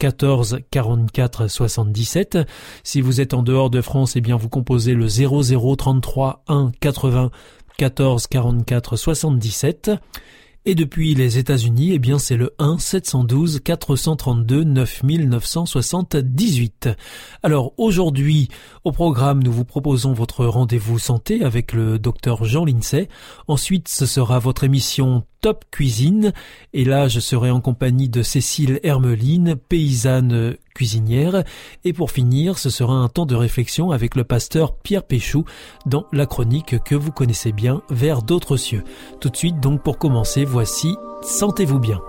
14 44 77. Si vous êtes en dehors de France, eh bien vous composez le 00 33 1 80 14 44 77. Et depuis les États-Unis, eh bien c'est le 1 712 432 9978. Alors aujourd'hui, au programme, nous vous proposons votre rendez-vous santé avec le docteur Jean Lincey. Ensuite, ce sera votre émission Top Cuisine. Et là, je serai en compagnie de Cécile Hermeline, paysanne cuisinière. Et pour finir, ce sera un temps de réflexion avec le pasteur Pierre Péchou dans la chronique que vous connaissez bien, Vers d'autres cieux. Tout de suite, donc pour commencer, voici Sentez-vous bien.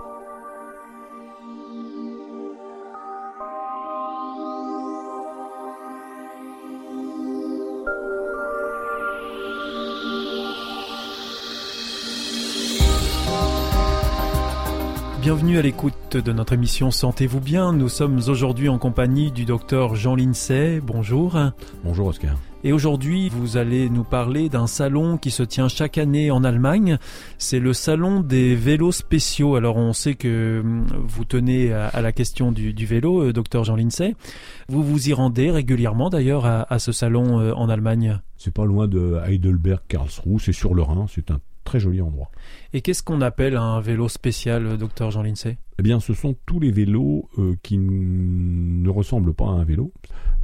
Bienvenue à l'écoute de notre émission Sentez-vous bien. Nous sommes aujourd'hui en compagnie du docteur Jean Lincey. Bonjour. Bonjour Oscar. Et aujourd'hui, vous allez nous parler d'un salon qui se tient chaque année en Allemagne. C'est le salon des vélos spéciaux. Alors on sait que hum, vous tenez à, la question du, vélo, euh, docteur Jean Lincey. Vous vous y rendez régulièrement d'ailleurs à, ce salon euh, en Allemagne. C'est pas loin de Heidelberg, Karlsruhe, c'est sur le Rhin, c'est un très joli endroit. Et qu'est-ce qu'on appelle un vélo spécial, euh, docteur Jean Lincey Eh bien, ce sont tous les vélos euh, qui ne ressemblent pas à un vélo.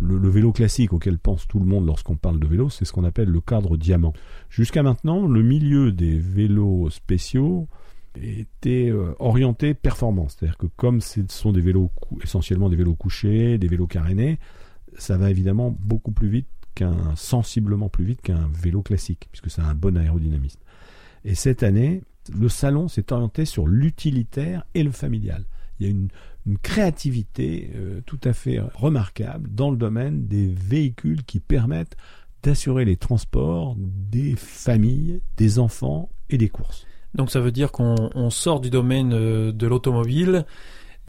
Le, vélo classique auquel pense tout le monde lorsqu'on parle de vélo, c'est ce qu'on appelle le cadre diamant. Jusqu'à maintenant, le milieu des vélos spéciaux était euh, orienté performance. C'est-à-dire que comme ce sont des vélos essentiellement des vélos couchés, des vélos carénés, ça va évidemment beaucoup plus vite qu'un sensiblement plus vite qu'un vélo classique, puisque ça a un bon aérodynamisme. Et cette année, le salon s'est orienté sur l'utilitaire et le familial. Il y a une, créativité euh, tout à fait remarquable dans le domaine des véhicules qui permettent d'assurer les transports des familles, des enfants et des courses. Donc ça veut dire qu'on sort du domaine euh, de l'automobile,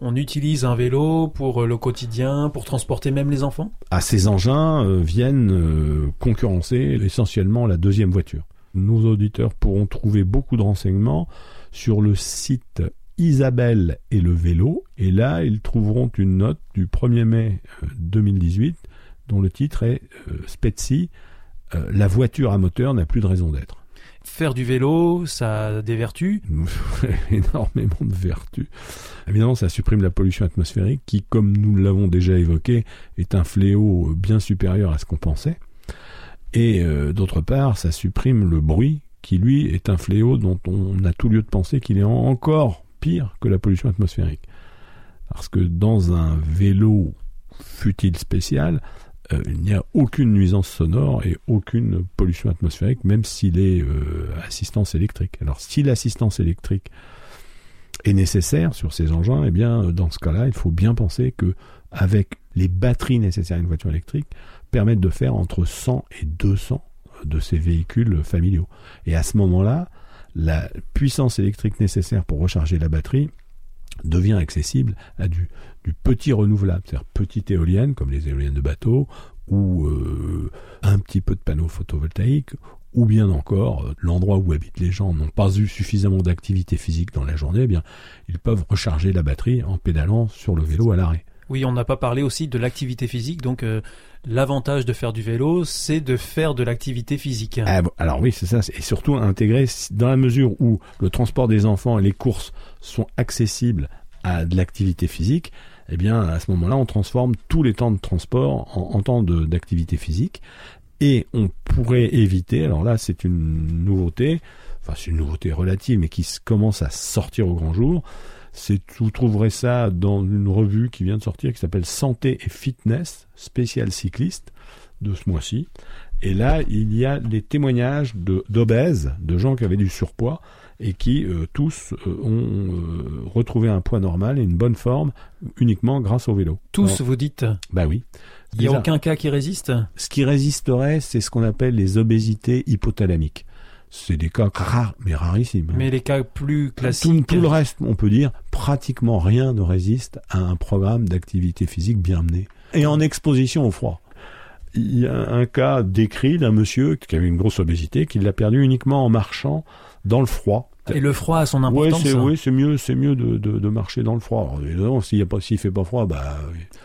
on utilise un vélo pour euh, le quotidien, pour transporter même les enfants? Ah, ces engins viennent concurrencer essentiellement la deuxième voiture nos auditeurs pourront trouver beaucoup de renseignements sur le site Isabelle et le vélo. Et là, ils trouveront une note du 1er mai 2018 euh, dont le titre est euh, euh, La voiture à moteur n'a plus de raison d'être. Faire du vélo, ça a des vertus? Énormément de vertus. Évidemment, ça supprime la pollution atmosphérique qui, comme nous l'avons déjà évoqué, est un fléau bien supérieur à ce qu'on pensait. Et euh, d'autre part, ça supprime le bruit, qui lui est un fléau dont on a tout lieu de penser qu'il est encore pire que la pollution atmosphérique. Parce que dans un vélo futile spécial, euh, il n'y a aucune nuisance sonore et aucune pollution atmosphérique, même s'il est euh, assistance électrique. Alors si l'assistance électrique est nécessaire sur ces engins, eh bien dans ce cas-là, il faut bien penser que avec les batteries nécessaires à une voiture électrique, permettent de faire entre 100 et 200 de ces véhicules familiaux. Et à ce moment-là, la puissance électrique nécessaire pour recharger la batterie devient accessible à du, petit renouvelable, c'est-à-dire petite éolienne, comme les éoliennes de bateau, ou euh, un petit peu de panneaux photovoltaïques, ou bien encore euh, l'endroit où habitent les gens n'ont pas eu suffisamment d'activité physique dans la journée, eh ils peuvent recharger la batterie en pédalant sur le vélo à l'arrêt. Oui, on n'a pas parlé aussi de l'activité physique, donc euh, l'avantage de faire du vélo, c'est de faire de l'activité physique. Ah, alors oui, c'est ça, et surtout intégrer dans la mesure où le transport des enfants et les courses sont accessibles à de l'activité physique, eh bien à ce moment-là, on transforme tous les temps de transport en, en temps d'activité physique, et on pourrait éviter, alors là c'est une nouveauté, enfin c'est une nouveauté relative, mais qui commence à sortir au grand jour, vous trouverez ça dans une revue qui vient de sortir qui s'appelle Santé et Fitness, spécial cycliste, de ce mois-ci. Et là, il y a des témoignages d'obèses, de gens qui avaient du surpoids et qui euh, tous euh, ont euh, retrouvé un poids normal et une bonne forme uniquement grâce au vélo. Tous, Alors, vous dites bah oui. Il n'y a aucun cas qui résiste? Ce qui résisterait, c'est ce qu'on appelle les obésités hypothalamiques. C'est des cas rares, mais rarissimes. hein. Mais les cas plus tout, classiques. tout le reste, on peut dire, pratiquement rien ne résiste à un programme d'activité physique bien mené et en exposition au froid. Il y a un cas décrit d'un monsieur qui avait une grosse obésité, qui l'a perdu uniquement en marchant dans le froid. Et le froid a son importance. c'est oui, c'est mieux, c'est mieux de, de, de marcher dans le froid. Alors, s'il y a pas, s'il fait pas froid, bah,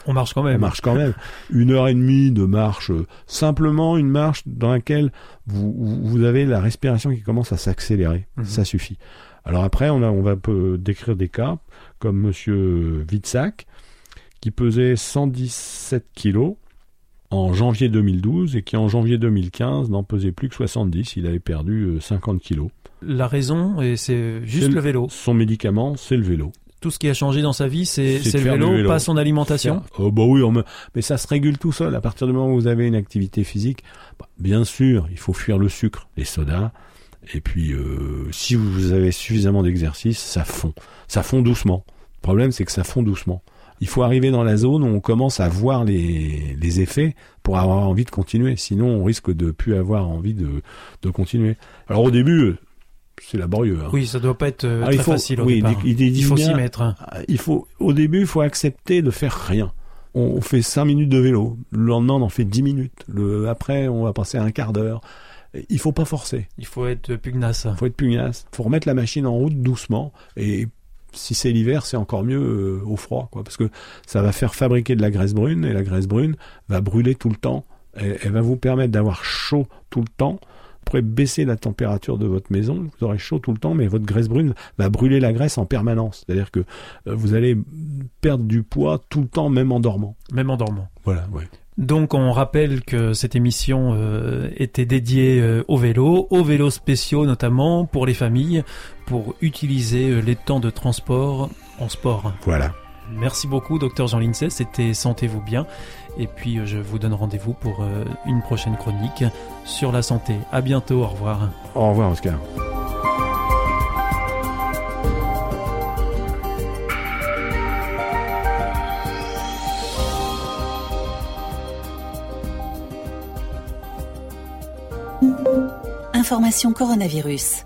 On marche quand on même. marche quand même. Une heure et demie de marche, euh, simplement une marche dans laquelle vous, avez la respiration qui commence à s'accélérer. Mhm. Ça suffit. Alors après, on, a, on va peu décrire des cas comme Monsieur Witzak, qui pesait 117 kilos en janvier 2012 et qui en janvier 2015 n'en pesait plus que 70. Il avait perdu euh, 50 kilos. La raison, et c'est juste le vélo. Son médicament, c'est le vélo. Tout ce qui a changé dans sa vie, c'est le vélo, pas son alimentation. Oh bah oui, on me- mais ça se régule tout seul. À partir du moment où vous avez une activité physique, bah, bien sûr, il faut fuir le sucre, les sodas. Et puis, euh, si vous avez suffisamment d'exercice, ça fond. Ça fond doucement. Le problème, c'est que ça fond doucement. Il faut arriver dans la zone où on commence à voir les, les effets pour avoir envie de continuer. Sinon, on risque de plus avoir envie de, de continuer. Alors au début, c'est laborieux. hein. Oui, ça doit pas être euh, Ah, très il faut- facile au oui, départ. il il Il faut s'y mettre. Ah, il faut au début il faut accepter de faire rien on, on fait 5 minutes de vélo le lendemain on en fait 10 minutes le après on va passer un quart d'heure il faut pas forcer Il faut être pugnace. il faut être pugnace faut remettre la machine en route doucement et si c'est l'hiver c'est encore mieux euh, au froid quoi parce que ça va faire fabriquer de la graisse brune et la graisse brune va brûler tout le temps et elle va vous permettre d'avoir chaud tout le temps pourrez baisser la température de votre maison, vous aurez chaud tout le temps, mais votre graisse brune va brûler la graisse en permanence. C'est-à-dire que euh, vous allez perdre du poids tout le temps, même en dormant. Même en dormant. Voilà, ouais. Donc on rappelle que cette émission euh, était dédiée euh, au vélo, aux vélos spéciaux notamment pour les familles, pour utiliser euh, les temps de transport en sport. Voilà. Merci beaucoup docteur Jean Lincey, c'était Sentez-vous bien. Et puis euh, je vous donne rendez-vous pour euh, une prochaine chronique sur la santé. À bientôt, au revoir. Au revoir, Oscar. Information coronavirus.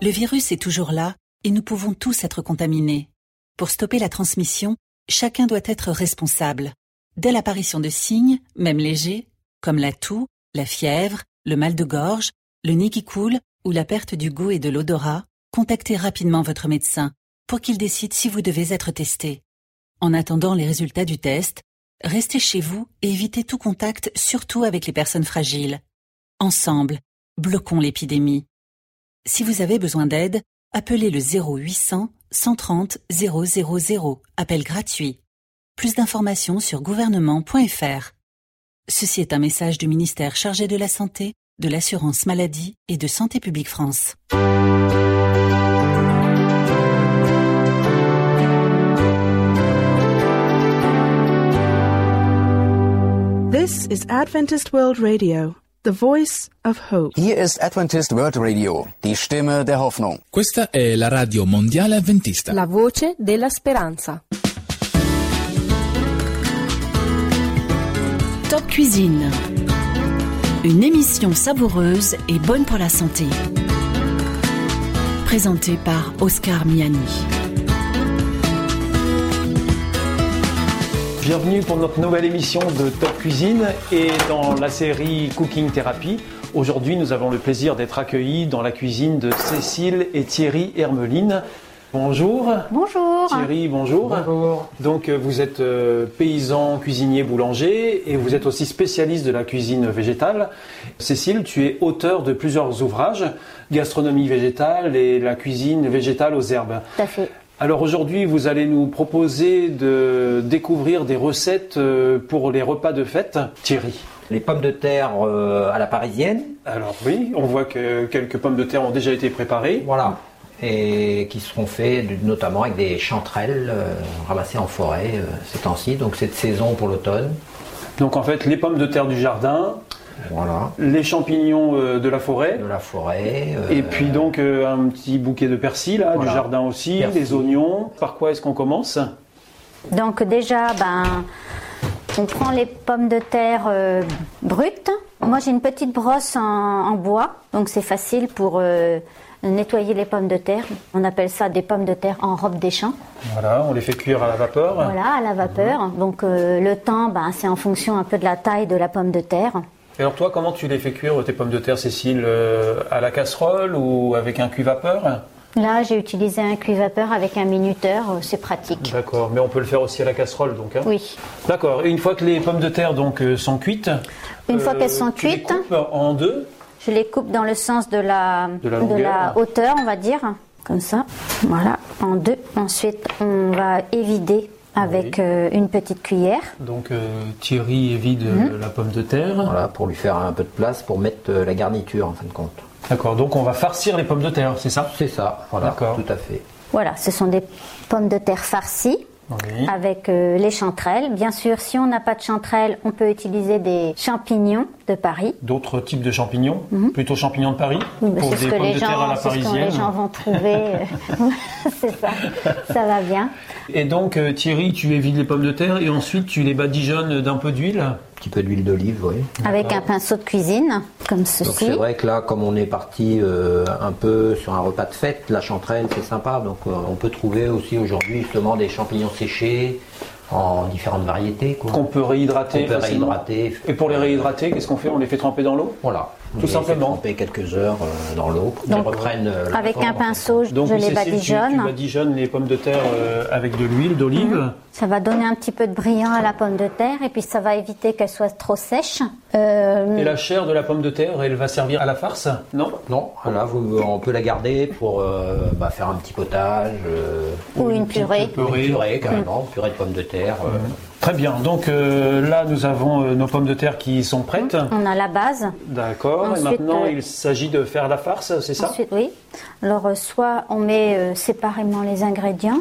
Le virus est toujours là et nous pouvons tous être contaminés. Pour stopper la transmission, chacun doit être responsable. Dès l'apparition de signes, même légers, comme la toux, la fièvre, le mal de gorge, le nez qui coule ou la perte du goût et de l'odorat, contactez rapidement votre médecin pour qu'il décide si vous devez être testé. En attendant les résultats du test, restez chez vous et évitez tout contact, surtout avec les personnes fragiles. Ensemble, bloquons l'épidémie. Si vous avez besoin d'aide, appelez le 0800 130 000, appel gratuit. Plus d'informations sur gouvernement.fr. Ceci est un message du ministère chargé de la Santé, de l'Assurance Maladie et de Santé publique France. This is Adventist World Radio, the voice of hope. Hier ist Adventist World Radio, die Stimme der Hoffnung. Questa è la radio mondiale avventista. La voce della speranza. Cuisine. Une émission savoureuse et bonne pour la santé. Présentée par Oscar Miani. Bienvenue pour notre nouvelle émission de Top Cuisine et dans la série Cooking Therapy. Aujourd'hui, nous avons le plaisir d'être accueillis dans la cuisine de Cécile et Thierry Hermeline. Bonjour. Bonjour. Thierry, bonjour. Bonjour. Donc, euh, vous êtes euh, paysan, cuisinier, boulanger et vous êtes aussi spécialiste de la cuisine végétale. Cécile, tu es auteur de plusieurs ouvrages, Gastronomie végétale et la cuisine végétale aux herbes. Tout à fait. Alors aujourd'hui, vous allez nous proposer de découvrir des recettes euh, pour les repas de fête. Thierry. Les pommes de terre à la parisienne. Alors oui, on voit que quelques pommes de terre ont déjà été préparées. Voilà. Et qui seront faits notamment avec des chanterelles euh, ramassées en forêt euh, ces temps-ci. Donc cette saison pour l'automne. Donc en fait, les pommes de terre du jardin, Voilà. les champignons euh, de la forêt, De la forêt. euh, et puis donc euh, un petit bouquet de persil là, Voilà. du jardin aussi, Persil. des oignons. Par quoi est-ce qu'on commence? Donc déjà, ben, on prend les pommes de terre euh, brutes. Moi, j'ai une petite brosse en, en bois, donc c'est facile pour euh, nettoyer les pommes de terre. On appelle ça des pommes de terre en robe des champs. Voilà, on les fait cuire à la vapeur. Voilà, à la vapeur. Donc euh, le temps, ben, c'est en fonction un peu de la taille de la pomme de terre. Et alors toi, comment tu les fais cuire tes pommes de terre, Cécile euh, À la casserole ou avec un cuit-vapeur Là, j'ai utilisé un cuit-vapeur avec un minuteur, euh, c'est pratique. D'accord, mais on peut le faire aussi à la casserole donc. hein Oui. D'accord, et une fois que les pommes de terre donc sont cuites, Une fois qu'elles sont tu les cuites, coupes en deux? Je les coupe dans le sens de la, De la hauteur, on va dire, comme ça. Voilà, en deux. Ensuite, on va évider avec Oui. euh, une petite cuillère. Donc euh, Thierry évide Mhm. euh, la pomme de terre. Voilà, pour lui faire un peu de place pour mettre euh, la garniture en fin de compte. D'accord, donc on va farcir les pommes de terre, c'est ça? C'est ça, voilà, D'accord. tout à fait. Voilà, ce sont des pommes de terre farcies Oui. avec euh, les chanterelles. Bien sûr, si on n'a pas de chanterelles, on peut utiliser des champignons de Paris. D'autres types de champignons, plutôt champignons de Paris, Oui, pour c'est ce des que pommes les de terre à gens, la ce que parisienne. les gens vont trouver. c'est ça, ça va bien. Et donc euh, Thierry, tu évides les pommes de terre et ensuite tu les badigeonnes d'un peu d'huile? Un petit peu d'huile d'olive, oui. Avec un pinceau de cuisine, comme Donc ceci. c'est vrai que là, comme on est parti euh, un peu sur un repas de fête, la chanterelle c'est sympa. Donc euh, on peut trouver aussi aujourd'hui justement des champignons séchés en différentes variétés. Qu'on peut réhydrater. Peut réhydrater. Et pour les réhydrater, qu'est-ce qu'on fait? On les fait tremper dans l'eau? Voilà. Tout simplement. tremper quelques heures euh, dans l'eau pour reprennent euh, la Avec un pinceau, je Donc je les badigeonne. Tu, badigeonnes les pommes de terre euh, avec de l'huile d'olive. Ça va donner un petit peu de brillant à la pomme de terre et puis ça va éviter qu'elle soit trop sèche. Euh, Et la chair de la pomme de terre, elle va servir à la farce? Non? Non, là vous- on peut la garder pour euh, bah, faire un petit potage. euh, ou une purée. une purée carrément, purée de pommes de terre. euh, Très bien. Donc euh, là, nous avons euh, nos pommes de terre qui sont prêtes. On a la base. D'accord. Et maintenant, euh, il s'agit de faire la farce, c'est ça? Ensuite, oui. Alors, euh, soit on met euh, séparément les ingrédients,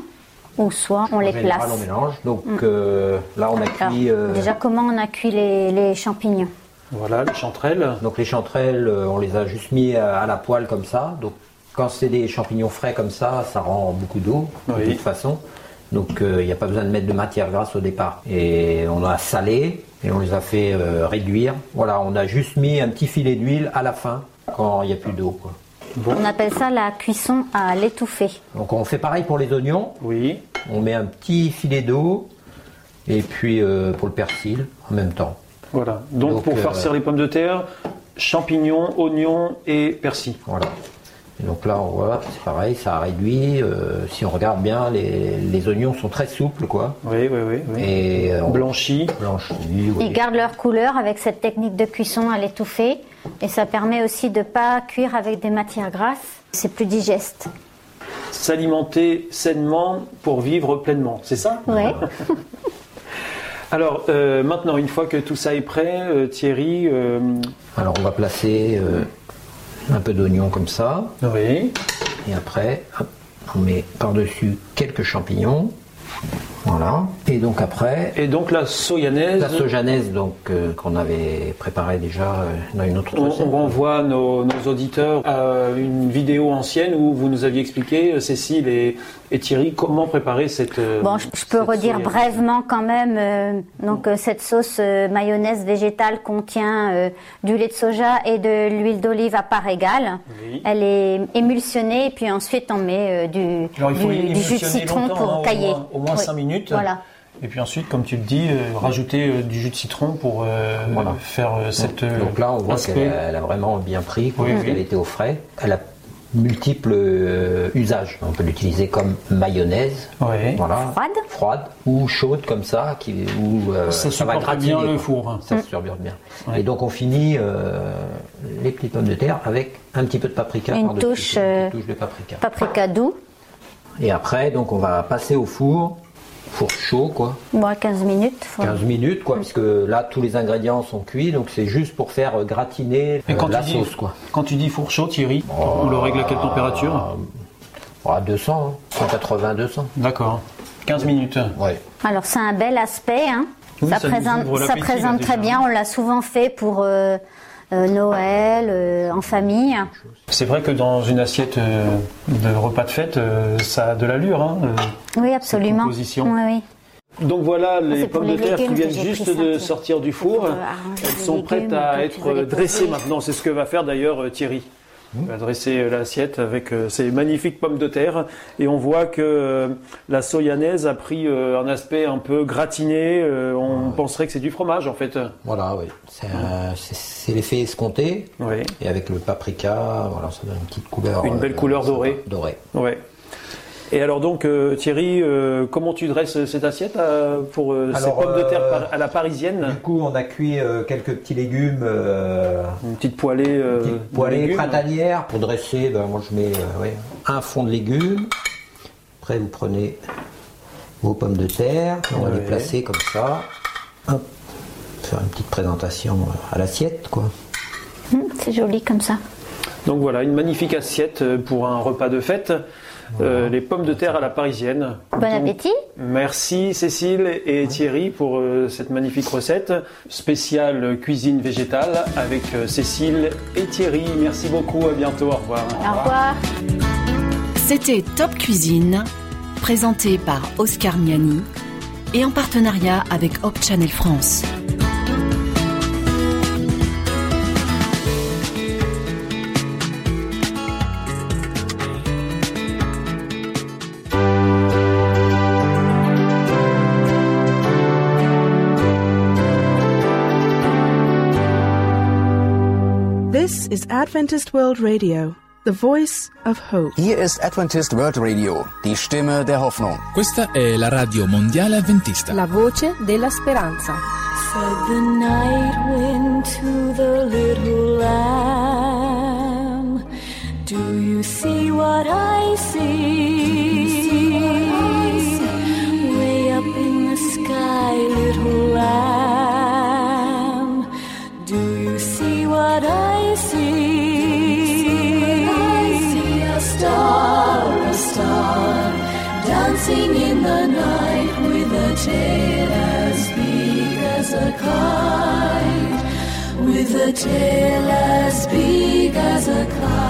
ou soit on en les général, place. on mélange. Donc euh, là on a Alors, cuit. euh, Déjà, comment on a cuit les, les champignons? Voilà, les chanterelles. Donc les chanterelles, euh, on les a juste mis à, à la poêle comme ça. Donc quand c'est des champignons frais comme ça, ça rend beaucoup d'eau de toute façon. Donc euh, il n'y a pas besoin de mettre de matière grasse au départ. Et on a salé et on les a fait euh, réduire. Voilà, on a juste mis un petit filet d'huile à la fin quand il n'y a plus d'eau. On appelle ça la cuisson à l'étouffée. Donc on fait pareil pour les oignons. Oui. On met un petit filet d'eau et puis euh, pour le persil en même temps. Voilà. Donc, Donc, pour euh, farcir les pommes de terre, champignons, oignons et persil. Voilà. Et donc là, on voit, c'est pareil, ça a réduit. euh, si on regarde bien, les, les oignons sont très souples, quoi. Oui, oui, oui. oui. Et euh, on Blanchi. blanchit. oui. Ils gardent leur couleur avec cette technique de cuisson à l'étouffée. Et ça permet aussi de ne pas cuire avec des matières grasses. C'est plus digeste. S'alimenter sainement pour vivre pleinement, c'est ça? Ouais. Alors, euh, maintenant, une fois que tout ça est prêt, euh, Thierry, euh, Alors on va placer euh, un peu d'oignon comme ça. oui, Et après, hop, on met par-dessus quelques champignons. Voilà. Et donc après, et donc la soyanaise, la sojanaise donc euh, qu'on avait préparée déjà euh, dans une autre on, recette. on renvoie nos, nos auditeurs à une vidéo ancienne où vous nous aviez expliqué, euh, Cécile et, et Thierry, comment préparer cette. euh, Bon, je, je peux redire soyanaise. brièvement quand même. euh, donc, euh, cette sauce euh, mayonnaise végétale contient euh, du lait de soja et de l'huile d'olive à part égale. Oui. Elle est émulsionnée et puis ensuite on met euh, du, Alors du, du jus de citron pour hein, cailler. Au moins, au moins Oui. 5 minutes. Voilà. Et puis ensuite, comme tu le dis, euh, rajouter euh, du jus de citron pour euh, Voilà. faire euh, cette. Donc là, on voit qu'elle a, vraiment bien pris, Oui, oui. qu'elle était au frais. Elle a multiples euh, usages. On peut l'utiliser comme mayonnaise, Ouais. voilà, Froide. froide ou chaude comme ça, qui, où euh, Ça ça, va supporte gratiner. bien le four. hein. Ça se surbiorde bien. Ouais. Et donc on finit euh, les petites pommes de terre avec un petit peu de paprika Une touche, une euh, touche de paprika. Paprika doux. Et après, donc on va passer au four, four chaud, quoi. Bon, 15 minutes. faut- 15 minutes, quoi, puisque là tous les ingrédients sont cuits, donc c'est juste pour faire euh, gratiner Et euh, quand la tu, dis, sauce, quoi. quand tu dis four chaud, Thierry, on le règle à quelle température À 200, 180, 200. D'accord. 15 minutes. Ouais. Alors c'est un bel aspect. Hein. Oui, ça, présente, ouvre ça l'appétit, présente là, très bien. On l'a souvent fait pour euh, Noël, euh, en famille. C'est vrai que dans une assiette euh, de repas de fête, euh, ça a de l'allure. Hein, euh. Oui, absolument. composition. Oui, oui. Donc voilà les c'est pour pommes de les terre qui viennent juste de sortir du four. euh, Elles les sont prêtes à être les dressées maintenant. C'est ce que va faire d'ailleurs euh, Thierry. Il va dresser euh, l'assiette avec euh, ces magnifiques pommes de terre et on voit que euh, la soyanaise a pris un aspect un peu gratiné. on penserait que c'est du fromage en fait. Voilà, oui. C'est l'effet escompté. Oui. Et avec le paprika, voilà, ça donne une petite couleur. Une belle euh, couleur dorée. Dorée. Ouais. Et alors donc euh, Thierry, euh, comment tu dresses cette assiette euh, pour euh, ces pommes de terre à la parisienne? Du coup, on a cuit euh, quelques petits légumes. euh, Une petite poêlée, euh, petite poêlée légumes. printanière pour dresser. ben, moi, je mets euh, ouais, un fond de légumes. Après, vous prenez vos pommes de terre. On va Ouais. les placer comme ça. Hop. Faire une petite présentation à l'assiette, quoi. Hum, c'est joli comme ça. Donc voilà, une magnifique assiette pour un repas de fête. Euh, les pommes de terre à la parisienne. Bon Donc, appétit. Merci Cécile et Thierry pour euh, cette magnifique recette spéciale cuisine végétale avec euh, Cécile et Thierry. Merci beaucoup, à bientôt, au revoir. Au revoir. C'était Top Cuisine, présenté par Oscar Miani et en partenariat avec Hope Channel France. Is Adventist World Radio, the voice of hope. Hier ist Adventist World Radio, die Stimme der Hoffnung. Questa è la radio mondiale adventista. La voce della speranza. Said the night wind to the little lamb, Do you see what I see? Way up in the sky, little lamb, dancing in the night with a tail as big as a kite, with a tail as big as a kite.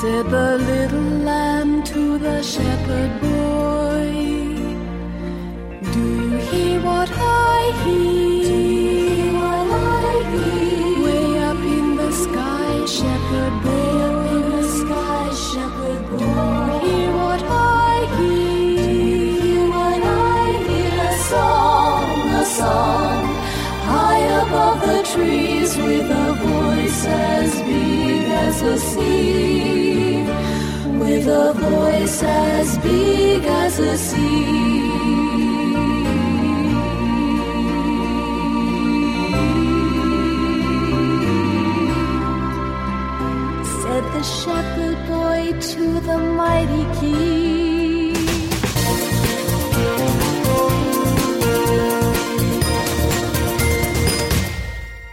Said the little lamb to the shepherd boy, trees, with a voice as big as the sea with a voice as big as the sea. Said the shepherd boy to the mighty king.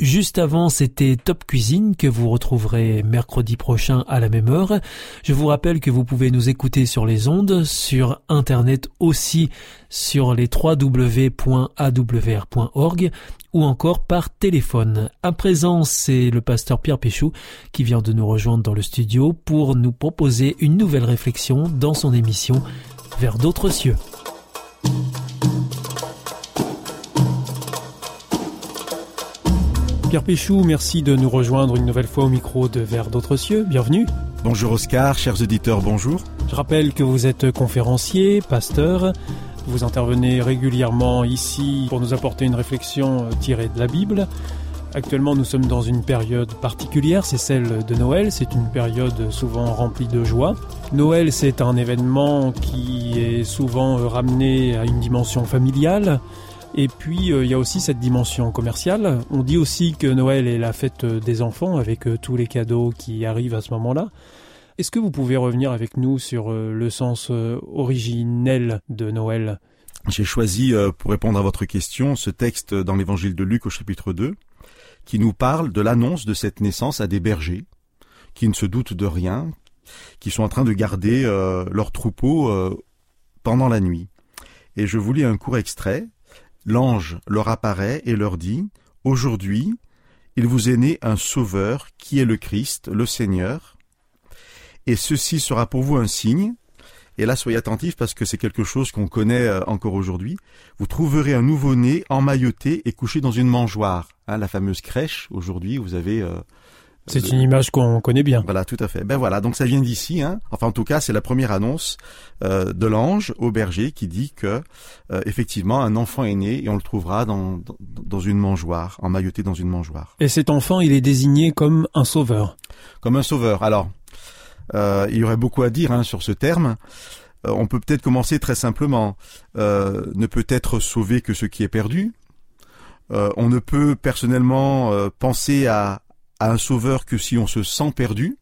Juste avant, c'était Top Cuisine que vous retrouverez mercredi prochain à la même heure. Je vous rappelle que vous pouvez nous écouter sur les ondes, sur Internet aussi, sur les www.awr.org ou encore par téléphone. À présent, c'est le pasteur Pierre Péchou qui vient de nous rejoindre dans le studio pour nous proposer une nouvelle réflexion dans son émission Vers d'autres cieux. Pierre Péchou, merci de nous rejoindre une nouvelle fois au micro de Vers d'autres cieux. Bienvenue. Bonjour Oscar, chers auditeurs, bonjour. Je rappelle que vous êtes conférencier, pasteur. Vous intervenez régulièrement ici pour nous apporter une réflexion euh, tirée de la Bible. Actuellement, nous sommes dans une période particulière, c'est celle de Noël. C'est une période souvent remplie de joie. Noël, c'est un événement qui est souvent ramené à une dimension familiale. Et puis euh, il y a aussi cette dimension commerciale. On dit aussi que Noël est la fête des enfants avec euh, tous les cadeaux qui arrivent à ce moment-là. Est-ce que vous pouvez revenir avec nous sur euh, le sens originel de Noël? J'ai choisi, pour répondre à votre question, ce texte dans l'évangile de Luc au chapitre 2, qui nous parle de l'annonce de cette naissance à des bergers, qui ne se doutent de rien, qui sont en train de garder leur troupeau pendant la nuit. Et je vous lis un court extrait l'ange leur apparaît et leur dit, Aujourd'hui, il vous est né un Sauveur qui est le Christ, le Seigneur, et ceci sera pour vous un signe. Et là, soyez attentifs parce que c'est quelque chose qu'on connaît euh, encore aujourd'hui. Vous trouverez un nouveau-né emmailloté et couché dans une mangeoire. Hein, la fameuse crèche, aujourd'hui, vous avez euh, c'est une image qu'on connaît bien. Voilà, tout à fait. Ben voilà, donc ça vient d'ici. Hein. Enfin, en tout cas, c'est la première annonce euh, de l'ange au berger qui dit que euh, effectivement un enfant est né et on le trouvera dans, dans, une mangeoire, emmailloté dans une mangeoire. Et cet enfant, il est désigné comme un sauveur. Comme un sauveur. Alors, euh, il y aurait beaucoup à dire hein, sur ce terme. on peut peut-être commencer très simplement. ne peut être sauvé que ce qui est perdu. on ne peut personnellement penser à, à un sauveur que si on se sent perdu.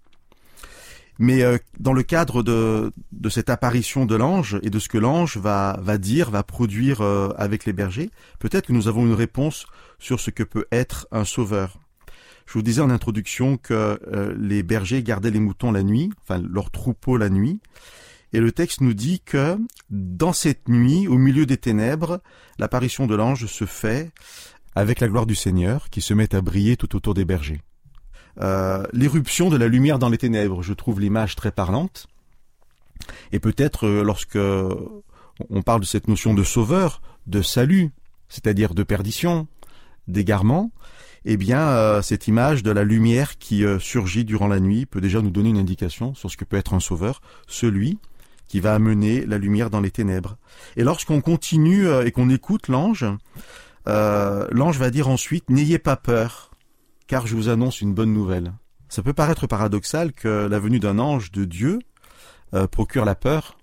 Mais euh, dans le cadre de, cette apparition de l'ange et de ce que l'ange va, va dire, va produire euh, avec les bergers, peut-être que nous avons une réponse sur ce que peut être un sauveur. Je vous disais en introduction que euh, les bergers gardaient les moutons la nuit, enfin leur troupeau la nuit, et le texte nous dit que dans cette nuit, au milieu des ténèbres, l'apparition de l'ange se fait avec la gloire du Seigneur qui se met à briller tout autour des bergers. Euh, l'éruption de la lumière dans les ténèbres. Je trouve l'image très parlante. Et peut-être euh, lorsque on parle de cette notion de sauveur, de salut, c'est-à-dire de perdition, d'égarement, eh bien, euh, cette image de la lumière qui surgit durant la nuit peut déjà nous donner une indication sur ce que peut être un sauveur, celui qui va amener la lumière dans les ténèbres. Et lorsqu'on continue et qu'on écoute l'ange, l'ange va dire ensuite, n'ayez pas peur car je vous annonce une bonne nouvelle. Ça peut paraître paradoxal que la venue d'un ange de Dieu euh, procure la peur,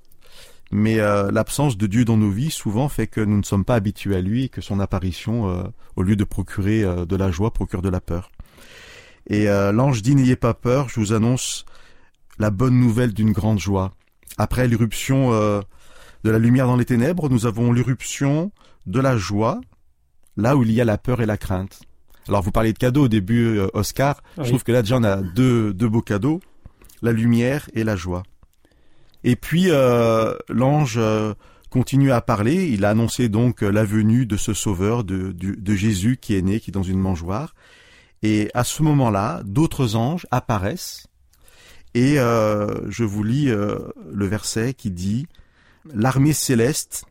mais euh, l'absence de Dieu dans nos vies souvent fait que nous ne sommes pas habitués à lui et que son apparition, euh, au lieu de procurer de la joie, procure de la peur. Et l'ange dit n'ayez pas peur, je vous annonce la bonne nouvelle d'une grande joie. Après l'irruption de la lumière dans les ténèbres, nous avons l'irruption de la joie, là où il y a la peur et la crainte. Alors vous parlez de cadeaux au début, euh, Oscar. Je trouve que là déjà on a deux, deux beaux cadeaux, la lumière et la joie. Et puis euh, l'ange euh, continue à parler. Il a annoncé donc la venue de ce Sauveur, de, de, Jésus qui est né, qui est dans une mangeoire. Et à ce moment-là, d'autres anges apparaissent. Et je vous lis le verset qui dit L'armée céleste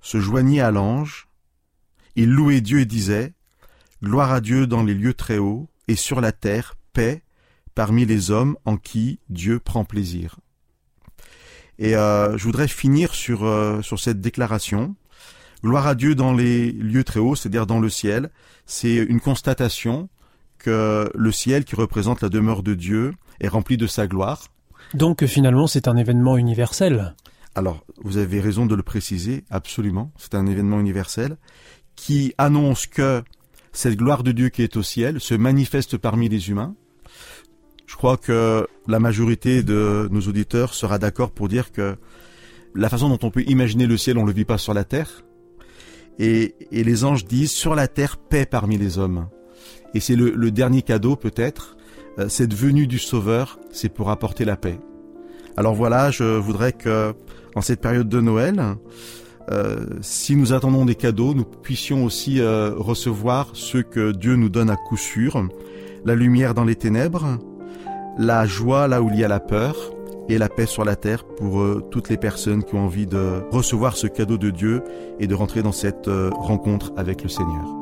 se joignit à l'ange. Il louait Dieu et disait Gloire à Dieu dans les lieux très hauts, et sur la terre, paix parmi les hommes en qui Dieu prend plaisir. Et euh, je voudrais finir sur, euh, sur cette déclaration. Gloire à Dieu dans les lieux très hauts, c'est-à-dire dans le ciel. C'est une constatation que le ciel, qui représente la demeure de Dieu, est rempli de sa gloire. Donc finalement, c'est un événement universel. Alors, vous avez raison de le préciser, absolument. C'est un événement universel qui annonce que cette gloire de Dieu qui est au ciel se manifeste parmi les humains. Je crois que la majorité de nos auditeurs sera d'accord pour dire que la façon dont on peut imaginer le ciel, on le vit pas sur la terre. Et, les anges disent sur la terre paix parmi les hommes. Et c'est le, dernier cadeau peut-être. Euh, cette venue du Sauveur, c'est pour apporter la paix. Alors voilà, je voudrais que en cette période de Noël, euh, si nous attendons des cadeaux, nous puissions aussi euh, recevoir ceux que Dieu nous donne à coup sûr, la lumière dans les ténèbres, la joie là où il y a la peur, et la paix sur la terre pour euh, toutes les personnes qui ont envie de recevoir ce cadeau de Dieu et de rentrer dans cette rencontre avec le Seigneur.